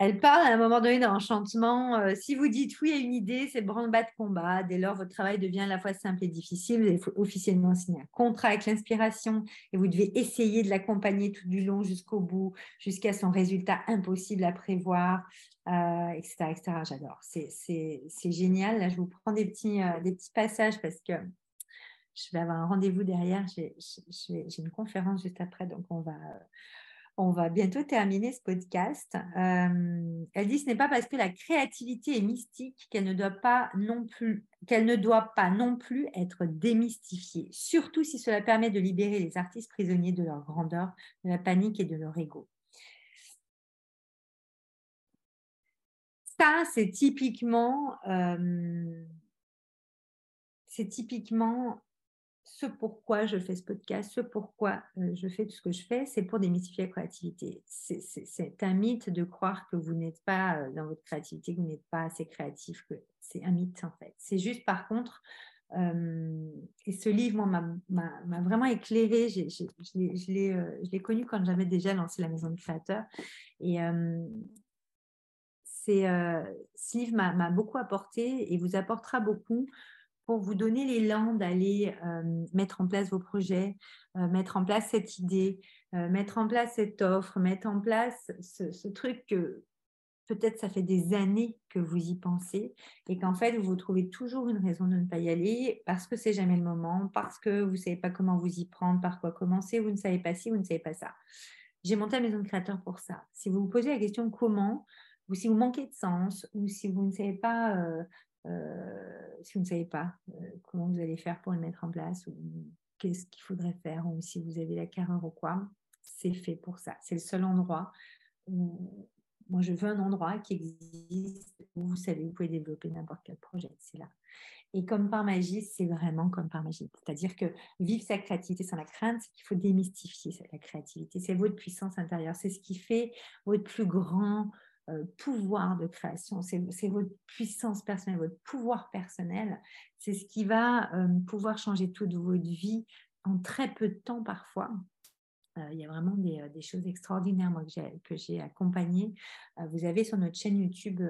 elle parle à un moment donné d'enchantement. Euh, si vous dites oui à une idée, c'est branle-bas de combat. Dès lors, votre travail devient à la fois simple et difficile. Vous avez officiellement signer un contrat avec l'inspiration et vous devez essayer de l'accompagner tout du long jusqu'au bout, jusqu'à son résultat impossible à prévoir, etc., euh, etc. J'adore. C'est génial. Là, je vous prends des petits, euh, des petits passages parce que je vais avoir un rendez-vous derrière. J'ai une conférence juste après, donc on va on va bientôt terminer ce podcast. Euh, elle dit ce n'est pas parce que la créativité est mystique qu'elle ne doit pas non plus qu'elle ne doit pas non plus être démystifiée, surtout si cela permet de libérer les artistes prisonniers de leur grandeur, de la panique et de leur ego. Ça, c'est typiquement, euh, c'est typiquement ce pourquoi je fais ce podcast, ce pourquoi euh, je fais tout ce que je fais, c'est pour démystifier la créativité. C'est un mythe de croire que vous n'êtes pas euh, dans votre créativité, que vous n'êtes pas assez créatif. C'est un mythe en fait. C'est juste par contre, euh, et ce livre m'a vraiment éclairé. Je l'ai connu quand j'avais déjà lancé la maison de créateur. Et ce livre m'a beaucoup apporté et vous apportera beaucoup pour vous donner l'élan d'aller euh, mettre en place vos projets, euh, mettre en place cette idée, euh, mettre en place cette offre, mettre en place ce, truc que peut-être ça fait des années que vous y pensez et qu'en fait vous trouvez toujours une raison de ne pas y aller parce que c'est jamais le moment, parce que vous ne savez pas comment vous y prendre, par quoi commencer, vous ne savez pas ci, vous ne savez pas ça. J'ai monté la maison de créateur pour ça. Si vous vous posez la question comment, ou si vous manquez de sens, ou si vous ne savez pas si vous ne savez pas euh, comment vous allez faire pour le mettre en place ou qu'est-ce qu'il faudrait faire ou si vous avez la carrière ou quoi, c'est fait pour ça. C'est le seul endroit où moi je veux un endroit qui existe où vous savez, vous pouvez développer n'importe quel projet. C'est là. Et comme par magie, c'est vraiment comme par magie. C'est-à-dire que vivre sa créativité sans la crainte, c'est qu'il faut démystifier la créativité. C'est votre puissance intérieure. C'est ce qui fait votre plus grand euh, pouvoir de création, c'est votre puissance personnelle, votre pouvoir personnel. C'est ce qui va euh, pouvoir changer toute votre vie en très peu de temps parfois. Euh, il y a vraiment des, choses extraordinaires que j'ai accompagnées. vous avez sur notre chaîne YouTube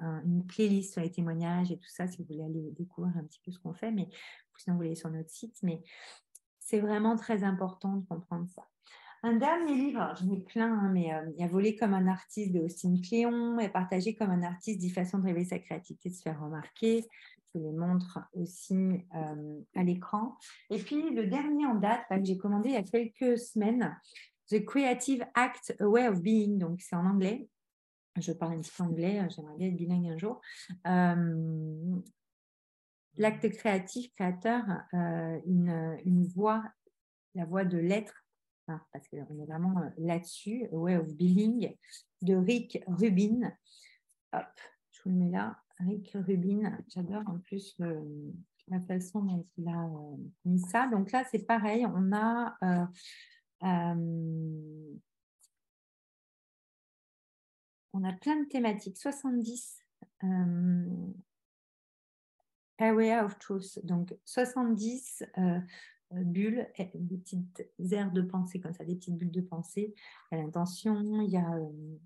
une playlist sur les témoignages et tout ça, si vous voulez aller découvrir un petit peu ce qu'on fait, mais sinon vous allez sur notre site. Mais c'est vraiment très important de comprendre ça. Un dernier livre, j'en ai plein, hein, mais euh, il y a Volé comme un artiste de Austin Cléon et Partagé comme un artiste, dix façons de révéler sa créativité, de se faire remarquer. Je vous les montre aussi euh, à l'écran. Et puis le dernier en date que j'ai commandé il y a quelques semaines, The Creative Act, A Way of Being, donc c'est en anglais. Je parle un petit peu anglais, euh, j'aimerais bien être bilingue un jour. L'acte créatif, créateur, une voix, la voix de l'être hein, parce qu'on est vraiment là-dessus, Way of Being de Rick Rubin. Hop, je vous le mets là. Rick Rubin, j'adore en plus la façon dont il a mis ça. Donc là, c'est pareil, on a on a plein de thématiques. 70 euh, Area of Truth, donc 70 euh, bulles, des petites aires de pensée comme ça, des petites bulles de pensée. Il l'intention, il y a, euh,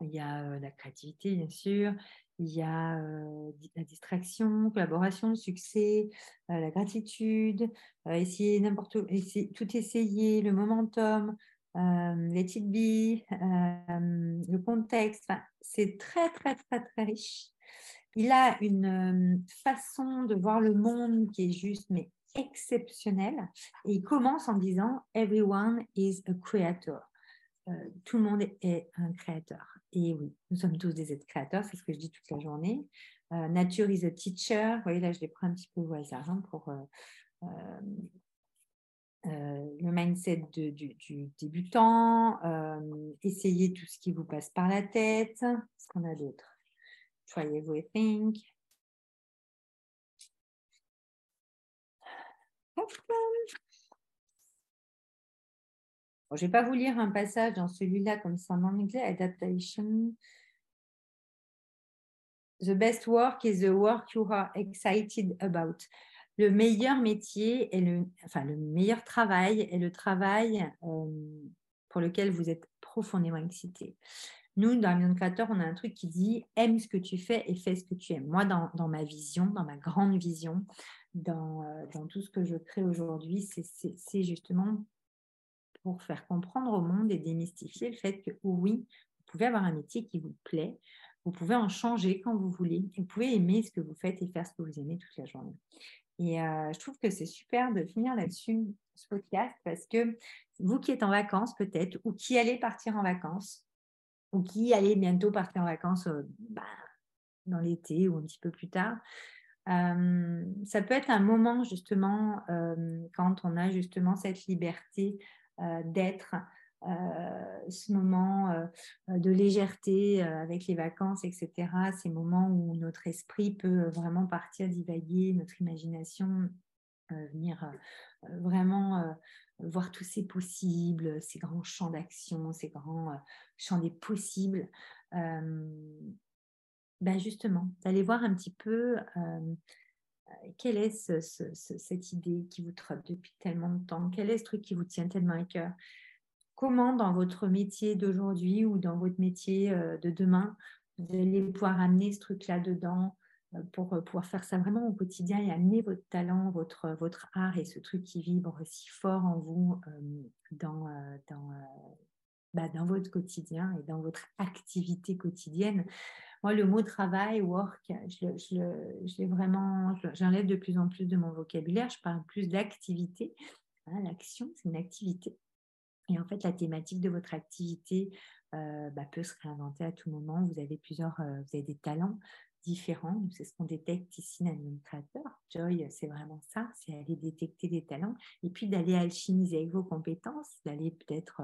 il y a la créativité, bien sûr, il y a la distraction, collaboration, le succès, la gratitude, essayer n'importe tout essayer, le momentum, les petites billes, le contexte. c'est très, très, très, très riche. Il a une façon de voir le monde qui est juste, mais exceptionnelle. Et il commence en disant Everyone is a creator. tout le monde est un créateur. Et oui, nous sommes tous des êtres créateurs, c'est ce que je dis toute la journée. nature is a teacher. Vous voyez, là, je les prends un petit peu au hasard hein, pour euh, le mindset du, débutant, euh, essayez tout ce qui vous passe par la tête. Qu'est-ce qu'on a d'autre? Try everything. Je ne vais pas vous lire un passage dans celui-là comme ça en anglais, adaptation. The best work is the work you are excited about le meilleur métier et le, enfin, le meilleur travail est le travail euh, pour lequel vous êtes profondément excité. Nous, dans Million Créateur, on a un truc qui dit aime ce que tu fais et fais ce que tu aimes. Moi, dans, dans ma vision, dans ma grande vision, dans, euh, dans tout ce que je crée aujourd'hui, c'est justement pour faire comprendre au monde et démystifier le fait que oui, vous pouvez avoir un métier qui vous plaît, vous pouvez en changer quand vous voulez, vous pouvez aimer ce que vous faites et faire ce que vous aimez toute la journée. Et je trouve que c'est super de finir là-dessus, ce podcast, parce que vous qui êtes en vacances peut-être, ou qui allez partir en vacances, ou qui allez bientôt partir en vacances bah, dans l'été ou un petit peu plus tard, ça peut être un moment justement quand on a justement cette liberté d'être ce moment de légèreté avec les vacances, etc. Ces moments où notre esprit peut vraiment partir divaguer, notre imagination venir vraiment voir tous ces possibles, ces grands champs d'action, ces grands champs des possibles. Ben justement, d'aller voir un petit peu quelle est cette idée qui vous trotte depuis tellement de temps, quel est ce truc qui vous tient tellement à cœur? Comment dans votre métier d'aujourd'hui ou dans votre métier euh, de demain, vous allez pouvoir amener ce truc-là dedans euh, pour euh, pouvoir faire ça vraiment au quotidien et amener votre talent, votre, votre art et ce truc qui vibre si fort en vous bah, dans votre quotidien et dans votre activité quotidienne? Moi, le mot travail, work, je, j'enlève de plus en plus de mon vocabulaire. Je parle plus d'activité. Hein, l'action, c'est une activité. Et en fait, la thématique de votre activité euh, bah, peut se réinventer à tout moment. Vous avez plusieurs, euh, vous avez des talents différents. C'est ce qu'on détecte ici l'administrateur. Joy, c'est vraiment ça, c'est aller détecter des talents et puis d'aller alchimiser avec vos compétences, d'aller peut-être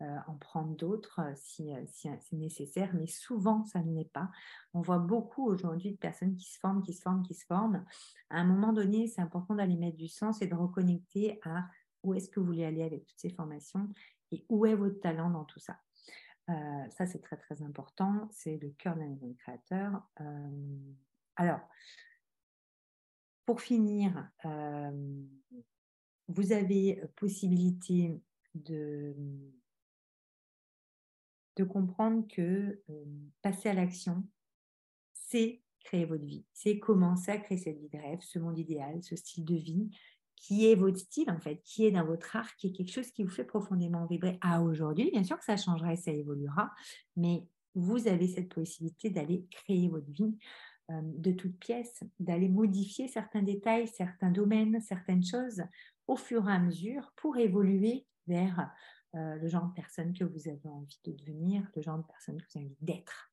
euh, en prendre d'autres si, si c'est nécessaire, mais souvent ça ne l'est pas. On voit beaucoup aujourd'hui de personnes qui se forment, qui se forment, qui se forment. À un moment donné, c'est important d'aller mettre du sens et de reconnecter à où est-ce que vous voulez aller avec toutes ces formations et où est votre talent dans tout ça. Euh, ça, c'est très, très important. C'est le cœur d'un créateur. Euh, alors, pour finir, euh, vous avez possibilité de, de comprendre que passer à l'action, c'est créer votre vie. C'est commencer à créer cette vie de rêve, ce monde idéal, ce style de vie qui est votre style, en fait, qui est dans votre art, qui est quelque chose qui vous fait profondément vibrer à aujourd'hui. Bien sûr que ça changera et ça évoluera, mais vous avez cette possibilité d'aller créer votre vie euh, de toutes pièces, d'aller modifier certains détails, certains domaines, certaines choses au fur et à mesure pour évoluer vers euh, le genre de personne que vous avez envie de devenir, le genre de personne que vous avez envie d'être,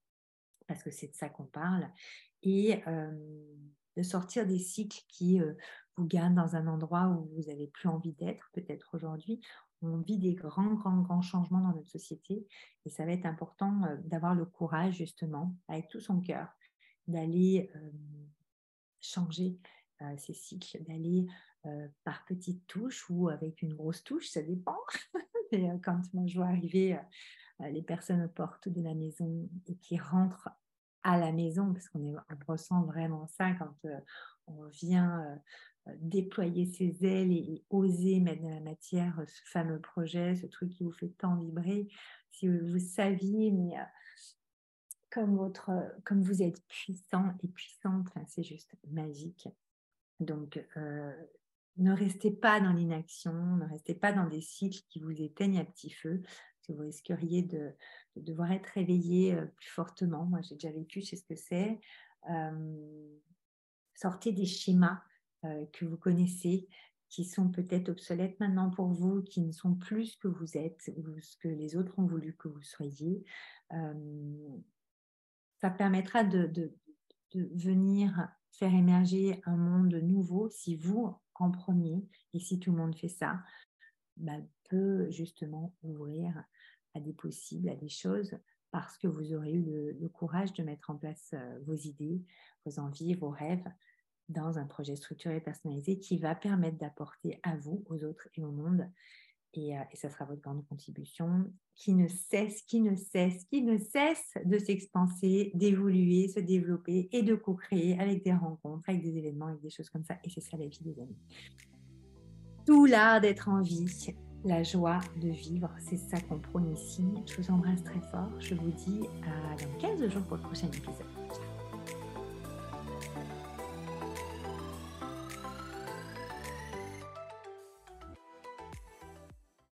parce que c'est de ça qu'on parle. Et euh, de sortir des cycles qui vous gagne dans un endroit où vous n'avez plus envie d'être, peut-être aujourd'hui, on vit des grands, grands, grands changements dans notre société et ça va être important euh, d'avoir le courage, justement, avec tout son cœur, d'aller euh, changer euh, ces cycles, d'aller par petites touches ou avec une grosse touche, ça dépend. et quand moi je vois arriver les personnes aux portes de la maison et qui rentrent à la maison, parce qu'on ressent vraiment ça quand on vient déployer ses ailes et, oser mettre dans la matière ce fameux projet, ce truc qui vous fait tant vibrer. Si vous, saviez, mais euh, comme, votre, comme vous êtes puissant et puissante, c'est juste magique. Donc, euh, ne restez pas dans l'inaction, ne restez pas dans des cycles qui vous éteignent à petit feu, parce que vous risqueriez de, devoir être réveillé euh, plus fortement. Moi, j'ai déjà vécu, je sais ce que c'est. sortez des schémas euh, que vous connaissez, qui sont peut-être obsolètes maintenant pour vous, qui ne sont plus ce que vous êtes ou ce que les autres ont voulu que vous soyez. Euh, ça permettra de, venir faire émerger un monde nouveau si vous, en premier, et si tout le monde fait ça, bah, peut justement ouvrir à des possibles, à des choses, parce que vous aurez eu le, le courage de mettre en place euh, vos idées, vos envies, vos rêves, dans un projet structuré personnalisé qui va permettre d'apporter à vous, aux autres et au monde. Et, euh, et, ça sera votre grande contribution qui ne cesse, qui ne cesse, qui ne cesse de s'expanser, d'évoluer, se développer et de co-créer avec des rencontres, avec des événements, avec des choses comme ça. Et c'est ça la vie des amis. Tout l'art d'être en vie, la joie de vivre, c'est ça qu'on prône ici. Je vous embrasse très fort. Je vous dis à dans 15 jours pour le prochain épisode.